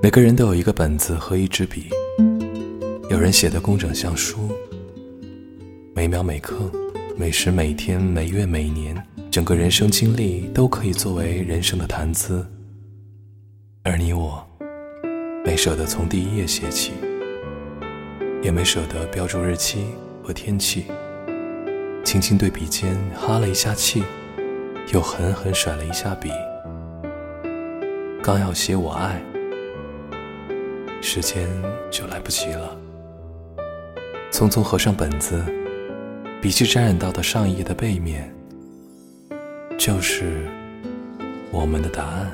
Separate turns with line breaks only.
每个人都有一个本子和一支笔，有人写的工整像书，每秒每刻、每时每天、每月每年，整个人生经历都可以作为人生的谈资。而你我，没舍得从第一页写起，也没舍得标注日期和天气，轻轻对笔尖哈了一下气，又狠狠甩了一下笔，刚要写我爱。时间就来不及了。匆匆合上本子，笔记沾染到的上一页的背面，就是我们的答案。